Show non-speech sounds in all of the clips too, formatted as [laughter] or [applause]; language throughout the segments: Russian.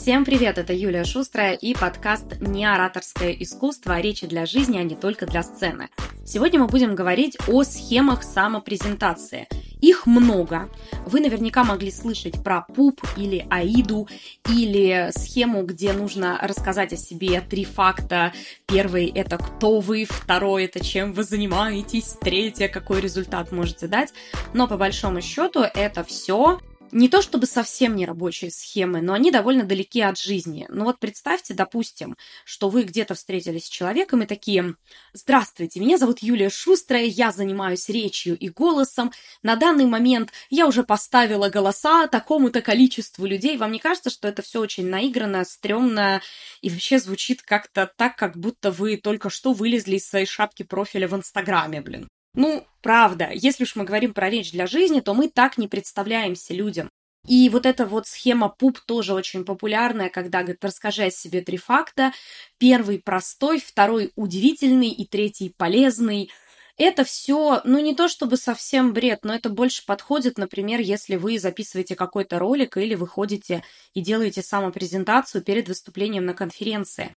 Всем привет, это Юлия Шустрая и подкаст «Неораторское искусство. Речи для жизни, а не только для сцены». Сегодня мы будем говорить о схемах самопрезентации. Их много. Вы наверняка могли слышать про ПУП или АИДу, или схему, где нужно рассказать о себе три факта. Первый – это кто вы, второй – это чем вы занимаетесь, третье – какой результат можете дать. Но по большому счету это все не то чтобы совсем не рабочие схемы, но они довольно далеки от жизни. Ну вот представьте, допустим, что вы где-то встретились с человеком и такие «Здравствуйте, меня зовут Юлия Шустрая, я занимаюсь речью и голосом. На данный момент я уже поставила голоса такому-то количеству людей». Вам не кажется, что это все очень наигранно, стрёмно и вообще звучит как-то так, как будто вы только что вылезли из своей шапки профиля в Инстаграме, блин? Ну, правда, если уж мы говорим про речь для жизни, то мы так не представляемся людям. И вот эта вот схема ПУП тоже очень популярная, когда говорит, расскажи о себе три факта. Первый простой, второй удивительный и третий полезный. Это все, ну не то чтобы совсем бред, но это больше подходит, например, если вы записываете какой-то ролик или выходите и делаете самопрезентацию перед выступлением на конференции.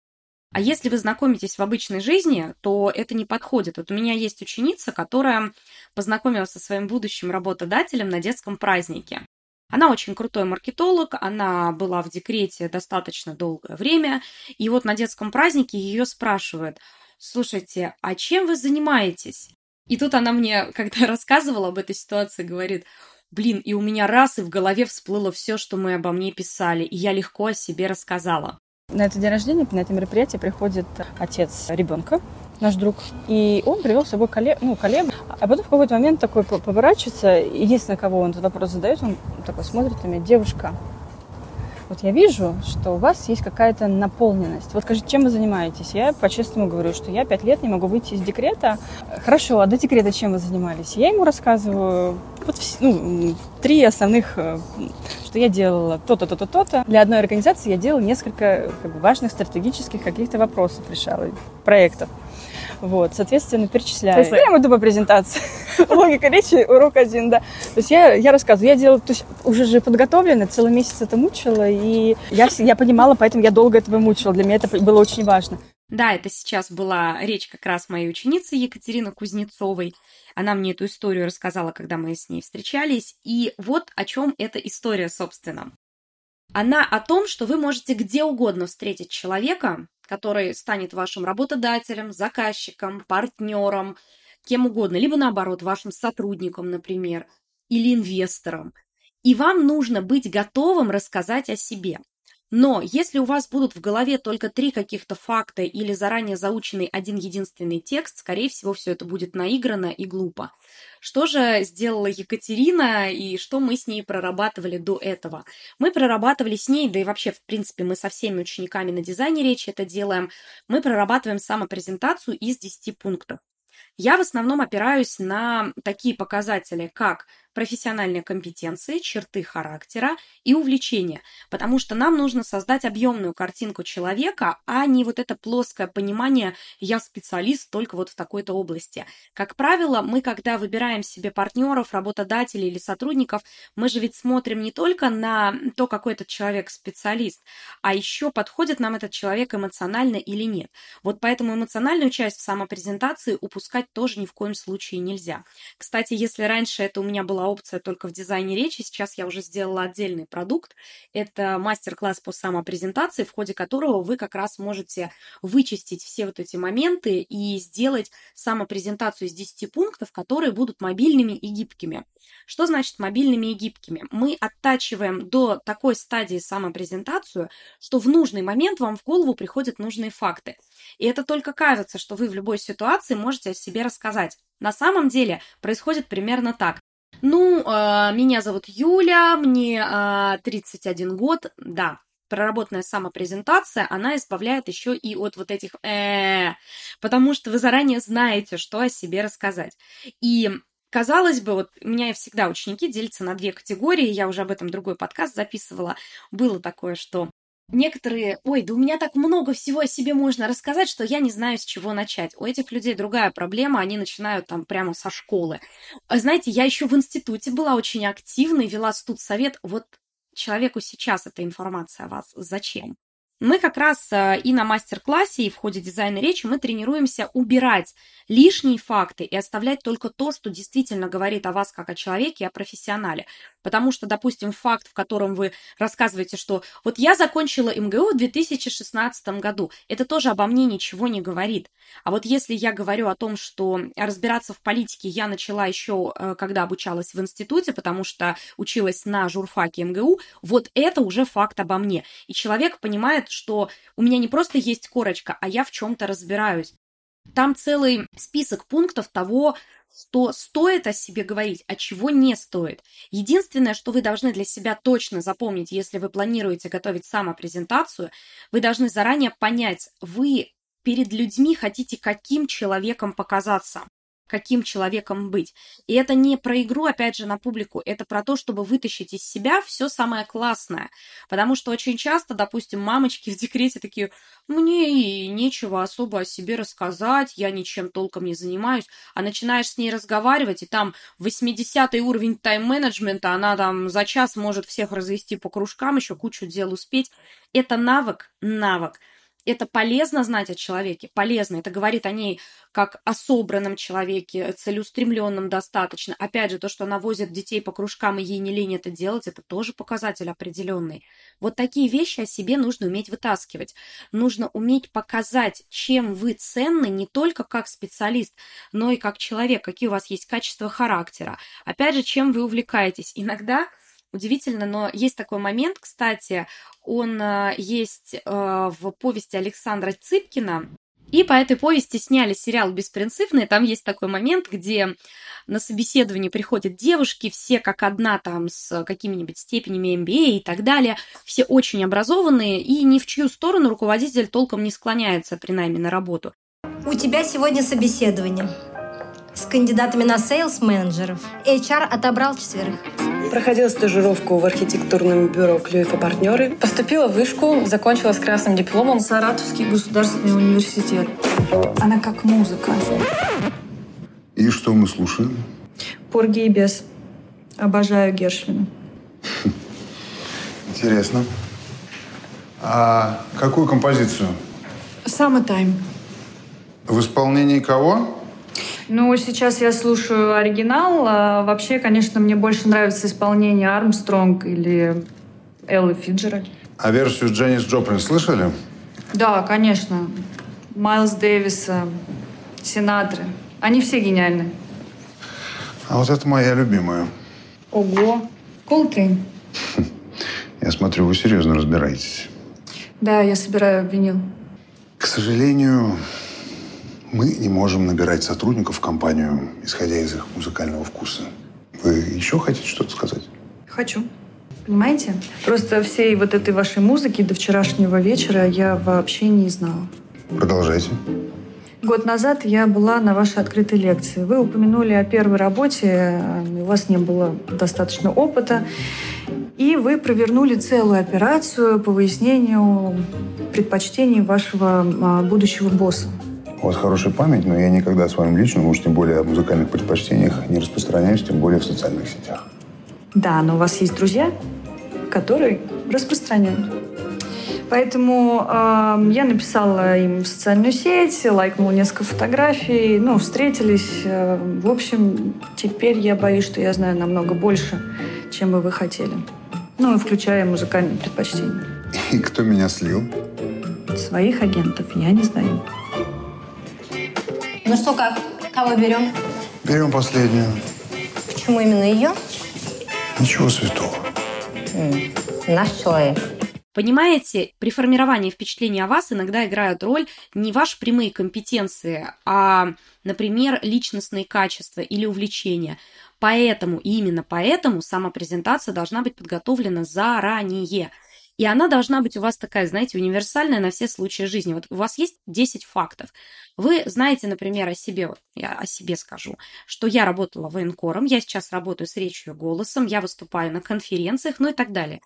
А если вы знакомитесь в обычной жизни, то это не подходит. Вот у меня есть ученица, которая познакомилась со своим будущим работодателем на детском празднике. Она очень крутой маркетолог, она была в декрете достаточно долгое время, и вот на детском празднике ее спрашивают, слушайте, а чем вы занимаетесь? И тут она мне, [laughs] когда рассказывала об этой ситуации, говорит, блин, и у меня раз и в голове всплыло все, что мы обо мне писали, и я легко о себе рассказала. На это день рождения, на это мероприятие приходит отец ребенка, наш друг, и он привел с собой коллег, ну, коллегу, а потом в какой-то момент такой поворачивается, единственное, кого он этот вопрос задает, он такой смотрит на меня, девушка, вот я вижу, что у вас есть какая-то наполненность. Вот скажите, чем вы занимаетесь? Я по-честному говорю, что я пять лет не могу выйти из декрета. Хорошо, а до декрета чем вы занимались? Я ему рассказываю вот ну, три основных, э, что я делала то-то, то-то, то-то. Для одной организации я делала несколько как бы, важных стратегических каких-то вопросов, решала, проектов. Вот, соответственно, перечисляю. То есть прямо тупо презентация. [laughs] Логика речи, урок один, да. То есть я, я рассказываю, я делала, то есть уже же подготовлена, целый месяц это мучила, и я, я понимала, поэтому я долго этого мучила. Для меня это было очень важно. Да, это сейчас была речь как раз моей ученицы Екатерины Кузнецовой. Она мне эту историю рассказала, когда мы с ней встречались. И вот о чем эта история, собственно. Она о том, что вы можете где угодно встретить человека, который станет вашим работодателем, заказчиком, партнером, кем угодно, либо наоборот, вашим сотрудником, например, или инвестором. И вам нужно быть готовым рассказать о себе. Но если у вас будут в голове только три каких-то факта или заранее заученный один единственный текст, скорее всего, все это будет наиграно и глупо. Что же сделала Екатерина и что мы с ней прорабатывали до этого? Мы прорабатывали с ней, да и вообще, в принципе, мы со всеми учениками на дизайне речи это делаем, мы прорабатываем самопрезентацию из 10 пунктов. Я в основном опираюсь на такие показатели, как профессиональные компетенции, черты характера и увлечения, потому что нам нужно создать объемную картинку человека, а не вот это плоское понимание «я специалист только вот в такой-то области». Как правило, мы, когда выбираем себе партнеров, работодателей или сотрудников, мы же ведь смотрим не только на то, какой этот человек специалист, а еще подходит нам этот человек эмоционально или нет. Вот поэтому эмоциональную часть в самопрезентации упускать тоже ни в коем случае нельзя. Кстати, если раньше это у меня была была опция только в дизайне речи, сейчас я уже сделала отдельный продукт. Это мастер-класс по самопрезентации, в ходе которого вы как раз можете вычистить все вот эти моменты и сделать самопрезентацию из 10 пунктов, которые будут мобильными и гибкими. Что значит мобильными и гибкими? Мы оттачиваем до такой стадии самопрезентацию, что в нужный момент вам в голову приходят нужные факты. И это только кажется, что вы в любой ситуации можете о себе рассказать. На самом деле происходит примерно так. Ну, э, меня зовут Юля, мне э, а, 31 год, да, проработанная самопрезентация, она избавляет еще и от вот этих э, потому что вы заранее знаете, что о себе рассказать. И Казалось бы, вот у меня всегда ученики делятся на две категории, я уже об этом другой подкаст записывала. Было такое, что некоторые, ой, да у меня так много всего о себе можно рассказать, что я не знаю, с чего начать. У этих людей другая проблема, они начинают там прямо со школы. А знаете, я еще в институте была очень активной, вела студсовет. Вот человеку сейчас эта информация о вас? Зачем? Мы как раз э, и на мастер-классе, и в ходе дизайна речи мы тренируемся убирать лишние факты и оставлять только то, что действительно говорит о вас как о человеке и о профессионале. Потому что, допустим, факт, в котором вы рассказываете, что вот я закончила МГУ в 2016 году, это тоже обо мне ничего не говорит. А вот если я говорю о том, что разбираться в политике я начала еще, э, когда обучалась в институте, потому что училась на журфаке МГУ, вот это уже факт обо мне. И человек понимает, что у меня не просто есть корочка, а я в чем-то разбираюсь. Там целый список пунктов того, что стоит о себе говорить, а чего не стоит. Единственное, что вы должны для себя точно запомнить, если вы планируете готовить самопрезентацию, вы должны заранее понять, вы перед людьми хотите каким человеком показаться каким человеком быть. И это не про игру, опять же, на публику, это про то, чтобы вытащить из себя все самое классное. Потому что очень часто, допустим, мамочки в декрете такие, мне и нечего особо о себе рассказать, я ничем толком не занимаюсь, а начинаешь с ней разговаривать, и там 80 уровень тайм-менеджмента, она там за час может всех развести по кружкам, еще кучу дел успеть. Это навык, навык это полезно знать о человеке, полезно. Это говорит о ней как о собранном человеке, целеустремленном достаточно. Опять же, то, что она возит детей по кружкам, и ей не лень это делать, это тоже показатель определенный. Вот такие вещи о себе нужно уметь вытаскивать. Нужно уметь показать, чем вы ценны не только как специалист, но и как человек, какие у вас есть качества характера. Опять же, чем вы увлекаетесь. Иногда Удивительно, но есть такой момент, кстати, он э, есть э, в повести Александра Цыпкина, и по этой повести сняли сериал «Беспринципный». Там есть такой момент, где на собеседование приходят девушки, все как одна там с какими-нибудь степенями MBA и так далее. Все очень образованные, и ни в чью сторону руководитель толком не склоняется при найме на работу. У тебя сегодня собеседование с кандидатами на сейлс-менеджеров. HR отобрал четверых. Проходила стажировку в архитектурном бюро Клюев и партнеры. Поступила в вышку, закончила с красным дипломом. Саратовский государственный университет. Она как музыка. И что мы слушаем? Порги и бес. Обожаю Гершвина. Интересно. А какую композицию? Summertime. В исполнении кого? Ну, сейчас я слушаю оригинал. А вообще, конечно, мне больше нравится исполнение Армстронг или Эллы Фиджеральд. А версию Дженнис Джоплин слышали? Да, конечно. Майлз Дэвиса, Синатры. Они все гениальны. А вот это моя любимая. Ого. Колтрейн. [laughs] Я смотрю, вы серьезно разбираетесь. Да, я собираю винил. К сожалению, мы не можем набирать сотрудников в компанию, исходя из их музыкального вкуса. Вы еще хотите что-то сказать? Хочу. Понимаете? Просто всей вот этой вашей музыки до вчерашнего вечера я вообще не знала. Продолжайте. Год назад я была на вашей открытой лекции. Вы упомянули о первой работе, у вас не было достаточно опыта, и вы провернули целую операцию по выяснению предпочтений вашего а, будущего босса. У вас хорошая память, но я никогда о своем личном, уж тем более о музыкальных предпочтениях, не распространяюсь, тем более в социальных сетях. Да, но у вас есть друзья, которые распространяют. Поэтому э, я написала им в социальную сеть, лайкнула несколько фотографий, ну, встретились. Э, в общем, теперь я боюсь, что я знаю намного больше, чем бы вы хотели. Ну, включая музыкальные предпочтения. И кто меня слил? Своих агентов я не знаю. Ну что, как? Кого берем? Берем последнюю. Почему именно ее? Ничего святого. М, Наш человек. Понимаете, при формировании впечатления о вас иногда играют роль не ваши прямые компетенции, а, например, личностные качества или увлечения. Поэтому, и именно поэтому самопрезентация должна быть подготовлена заранее. И она должна быть у вас такая, знаете, универсальная на все случаи жизни. Вот у вас есть 10 фактов. Вы знаете, например, о себе, вот я о себе скажу, что я работала военкором, я сейчас работаю с речью и голосом, я выступаю на конференциях, ну и так далее.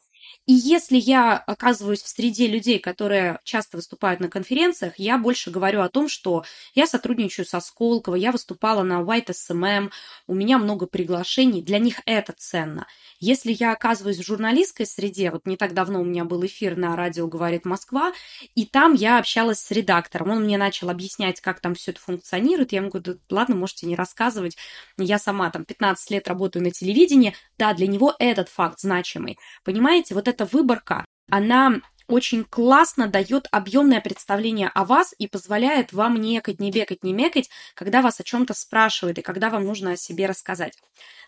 И если я оказываюсь в среде людей, которые часто выступают на конференциях, я больше говорю о том, что я сотрудничаю со Сколково, я выступала на White SMM, у меня много приглашений, для них это ценно. Если я оказываюсь в журналистской среде, вот не так давно у меня был эфир на радио «Говорит Москва», и там я общалась с редактором, он мне начал объяснять, как там все это функционирует, я ему говорю, да, ладно, можете не рассказывать, я сама там 15 лет работаю на телевидении, да, для него этот факт значимый. Понимаете, вот эта выборка, она очень классно дает объемное представление о вас и позволяет вам не екать, не бегать, не мекать, когда вас о чем-то спрашивают и когда вам нужно о себе рассказать.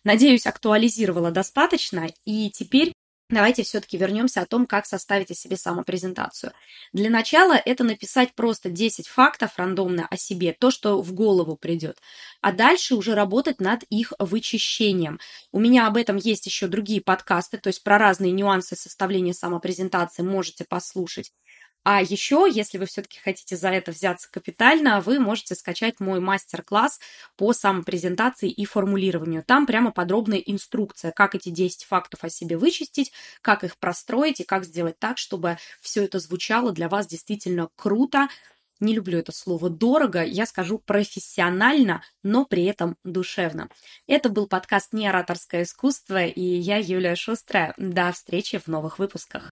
Надеюсь, актуализировала достаточно, и теперь Давайте все-таки вернемся о том, как составить о себе самопрезентацию. Для начала это написать просто 10 фактов рандомно о себе, то, что в голову придет. А дальше уже работать над их вычищением. У меня об этом есть еще другие подкасты, то есть про разные нюансы составления самопрезентации можете послушать. А еще, если вы все-таки хотите за это взяться капитально, вы можете скачать мой мастер-класс по самопрезентации и формулированию. Там прямо подробная инструкция, как эти 10 фактов о себе вычистить, как их простроить и как сделать так, чтобы все это звучало для вас действительно круто, не люблю это слово дорого, я скажу профессионально, но при этом душевно. Это был подкаст «Не ораторское искусство», и я Юлия Шустрая. До встречи в новых выпусках.